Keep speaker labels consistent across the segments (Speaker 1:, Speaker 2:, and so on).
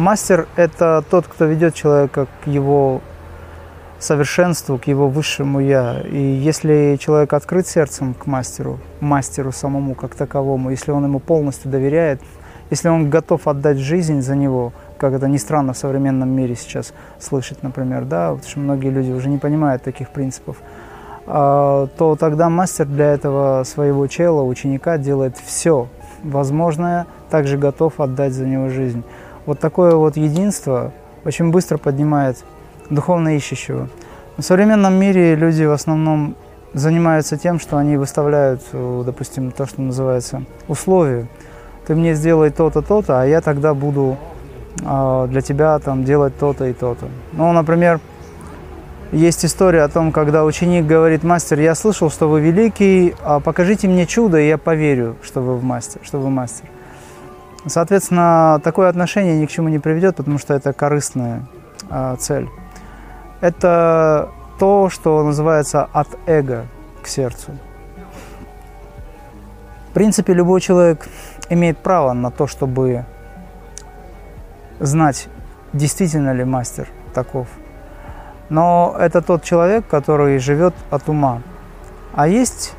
Speaker 1: мастер – это тот, кто ведет человека к его совершенству, к его высшему «я». И если человек открыт сердцем к мастеру, мастеру самому как таковому, если он ему полностью доверяет, если он готов отдать жизнь за него, как это ни странно в современном мире сейчас слышать, например, да, потому что многие люди уже не понимают таких принципов, а, то тогда мастер для этого своего чела, ученика делает все возможное, также готов отдать за него жизнь. Вот такое вот единство очень быстро поднимает духовно ищущего. В современном мире люди в основном занимаются тем, что они выставляют, э, допустим, то, что называется условия. Ты мне сделай то-то, то-то, а я тогда буду э, для тебя там делать то-то и то-то. Ну, например, есть история о том, когда ученик говорит, мастер, я слышал, что вы великий, а покажите мне чудо, и я поверю, что вы мастер, что вы мастер. Соответственно, такое отношение ни к чему не приведет, потому что это корыстная э, цель это то, что называется от эго к сердцу. В принципе, любой человек имеет право на то, чтобы знать, действительно ли мастер таков. Но это тот человек, который живет от ума. А есть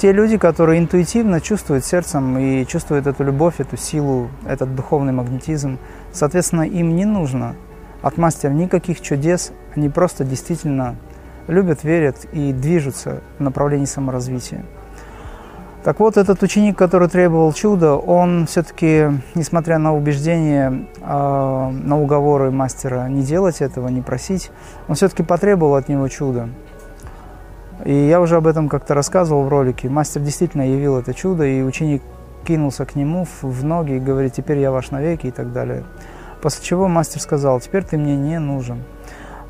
Speaker 1: те люди, которые интуитивно чувствуют сердцем и чувствуют эту любовь, эту силу, этот духовный магнетизм. Соответственно, им не нужно от мастера никаких чудес, они просто действительно любят, верят и движутся в направлении саморазвития. Так вот, этот ученик, который требовал чуда, он все-таки, несмотря на убеждения, э, на уговоры мастера не делать этого, не просить, он все-таки потребовал от него чуда. И я уже об этом как-то рассказывал в ролике. Мастер действительно явил это чудо, и ученик кинулся к нему в ноги и говорит, теперь я ваш навеки и так далее. После чего мастер сказал, теперь ты мне не нужен.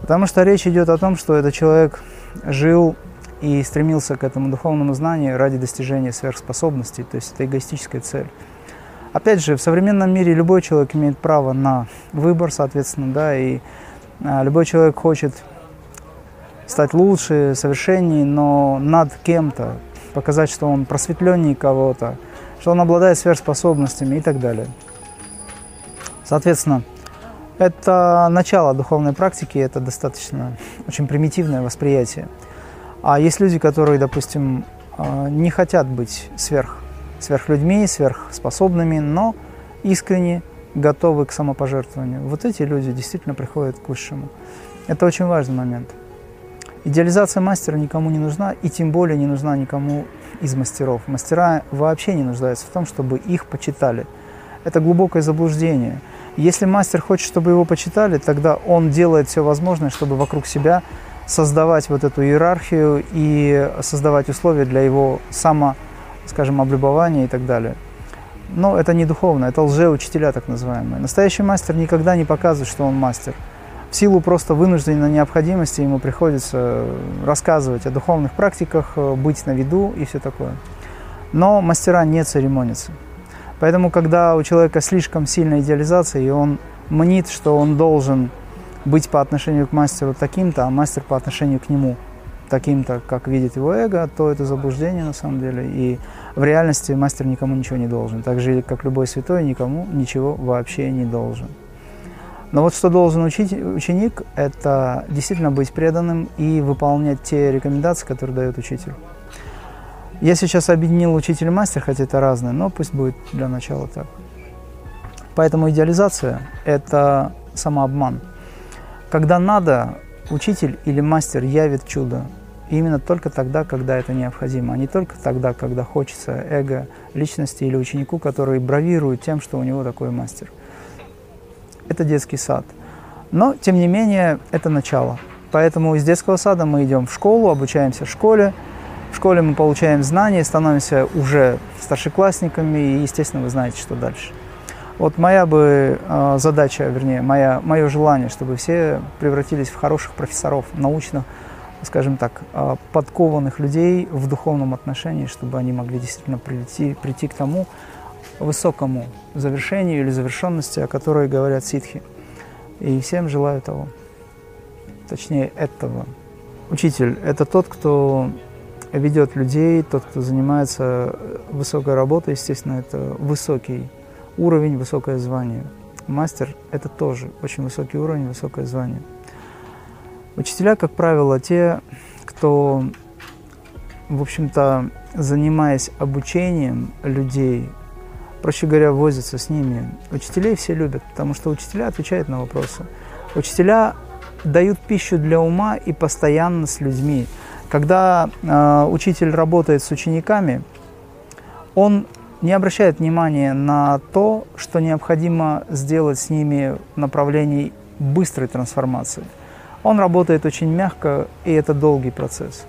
Speaker 1: Потому что речь идет о том, что этот человек жил и стремился к этому духовному знанию ради достижения сверхспособностей, то есть это эгоистическая цель. Опять же, в современном мире любой человек имеет право на выбор, соответственно, да, и а, любой человек хочет стать лучше, совершеннее, но над кем-то, показать, что он просветленнее кого-то, что он обладает сверхспособностями и так далее. Соответственно, это начало духовной практики, это достаточно очень примитивное восприятие. А есть люди, которые, допустим, а, не хотят быть сверх, сверхлюдьми, сверхспособными, но искренне готовы к самопожертвованию. Вот эти люди действительно приходят к высшему. Это очень важный момент. Идеализация мастера никому не нужна, и тем более не нужна никому из мастеров. Мастера вообще не нуждаются в том, чтобы их почитали. Это глубокое заблуждение – если мастер хочет, чтобы его почитали, тогда он делает все возможное, чтобы вокруг себя создавать вот эту иерархию и создавать условия для его само, скажем, облюбования и так далее. Но это не духовно, это лжеучителя так называемые. Настоящий мастер никогда не показывает, что он мастер. В силу просто вынужденной необходимости ему приходится рассказывать о духовных практиках, быть на виду и все такое. Но мастера не церемонятся. Поэтому, когда у человека слишком сильная идеализация, и он мнит, что он должен быть по отношению к мастеру таким-то, а мастер по отношению к нему таким-то, как видит его эго, то это заблуждение на самом деле. И в реальности мастер никому ничего не должен. Так же, как любой святой, никому ничего вообще не должен. Но вот что должен учить, ученик, это действительно быть преданным и выполнять те рекомендации, которые дает учитель. Я сейчас объединил учитель и мастер, хотя это разное, но пусть будет для начала так. Поэтому идеализация – это самообман. Когда надо, учитель или мастер явит чудо. И именно только тогда, когда это необходимо, а не только тогда, когда хочется эго личности или ученику, который бравирует тем, что у него такой мастер. Это детский сад. Но, тем не менее, это начало. Поэтому из детского сада мы идем в школу, обучаемся в школе – в школе мы получаем знания, становимся уже старшеклассниками, и, естественно, вы знаете, что дальше. Вот моя бы э, задача, вернее, моя, мое желание, чтобы все превратились в хороших профессоров, научных, скажем так, э, подкованных людей в духовном отношении, чтобы они могли действительно прийти, прийти к тому высокому завершению или завершенности, о которой говорят ситхи. И всем желаю того. Точнее, этого. Учитель – это тот, кто ведет людей, тот, кто занимается высокой работой, естественно, это высокий уровень, высокое звание. мастер – это тоже очень высокий уровень, высокое звание. Учителя, как правило, те, кто, в общем-то, занимаясь обучением людей, проще говоря, возятся с ними. Учителей все любят, потому что учителя отвечают на вопросы. Учителя дают пищу для ума и постоянно с людьми. Когда э, учитель работает с учениками, он не обращает внимания на то, что необходимо сделать с ними в направлении быстрой трансформации. Он работает очень мягко, и это долгий процесс.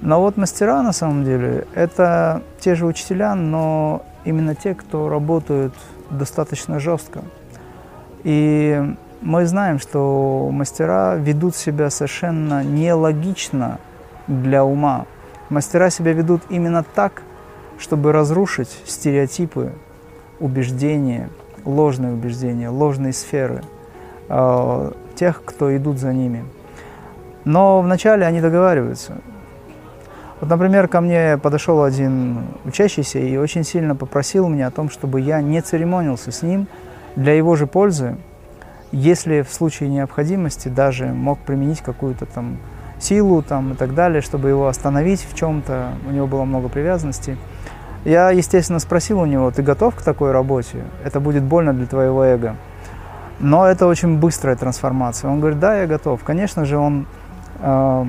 Speaker 1: Но вот мастера, на самом деле, это те же учителя, но именно те, кто работают достаточно жестко. И мы знаем, что мастера ведут себя совершенно нелогично для ума. Мастера себя ведут именно так, чтобы разрушить стереотипы, убеждения, ложные убеждения, ложные сферы э, тех, кто идут за ними. Но вначале они договариваются. Вот, например, ко мне подошел один учащийся и очень сильно попросил меня о том, чтобы я не церемонился с ним для его же пользы, если в случае необходимости даже мог применить какую-то там силу там, и так далее, чтобы его остановить в чем-то. У него было много привязанностей. Я, естественно, спросил у него, ты готов к такой работе? Это будет больно для твоего эго. Но это очень быстрая трансформация. Он говорит, да, я готов. Конечно же, он э,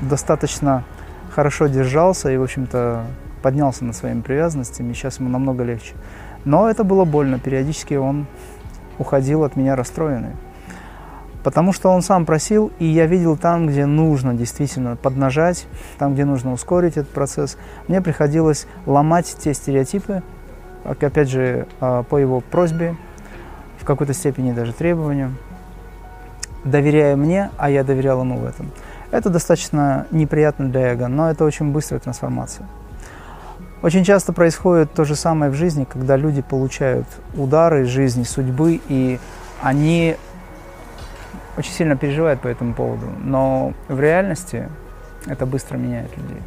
Speaker 1: достаточно хорошо держался и, в общем-то, поднялся над своими привязанностями. Сейчас ему намного легче. Но это было больно. Периодически он уходил от меня расстроенный. Потому что он сам просил, и я видел там, где нужно действительно поднажать, там, где нужно ускорить этот процесс. Мне приходилось ломать те стереотипы, опять же, а, по его просьбе, в какой-то степени даже требованию, доверяя мне, а я доверял ему в этом. Это достаточно неприятно для эго, но это очень быстрая трансформация. Очень часто происходит то же самое в жизни, когда люди получают удары жизни, судьбы, и они очень сильно переживают по этому поводу. Но в реальности это быстро меняет людей.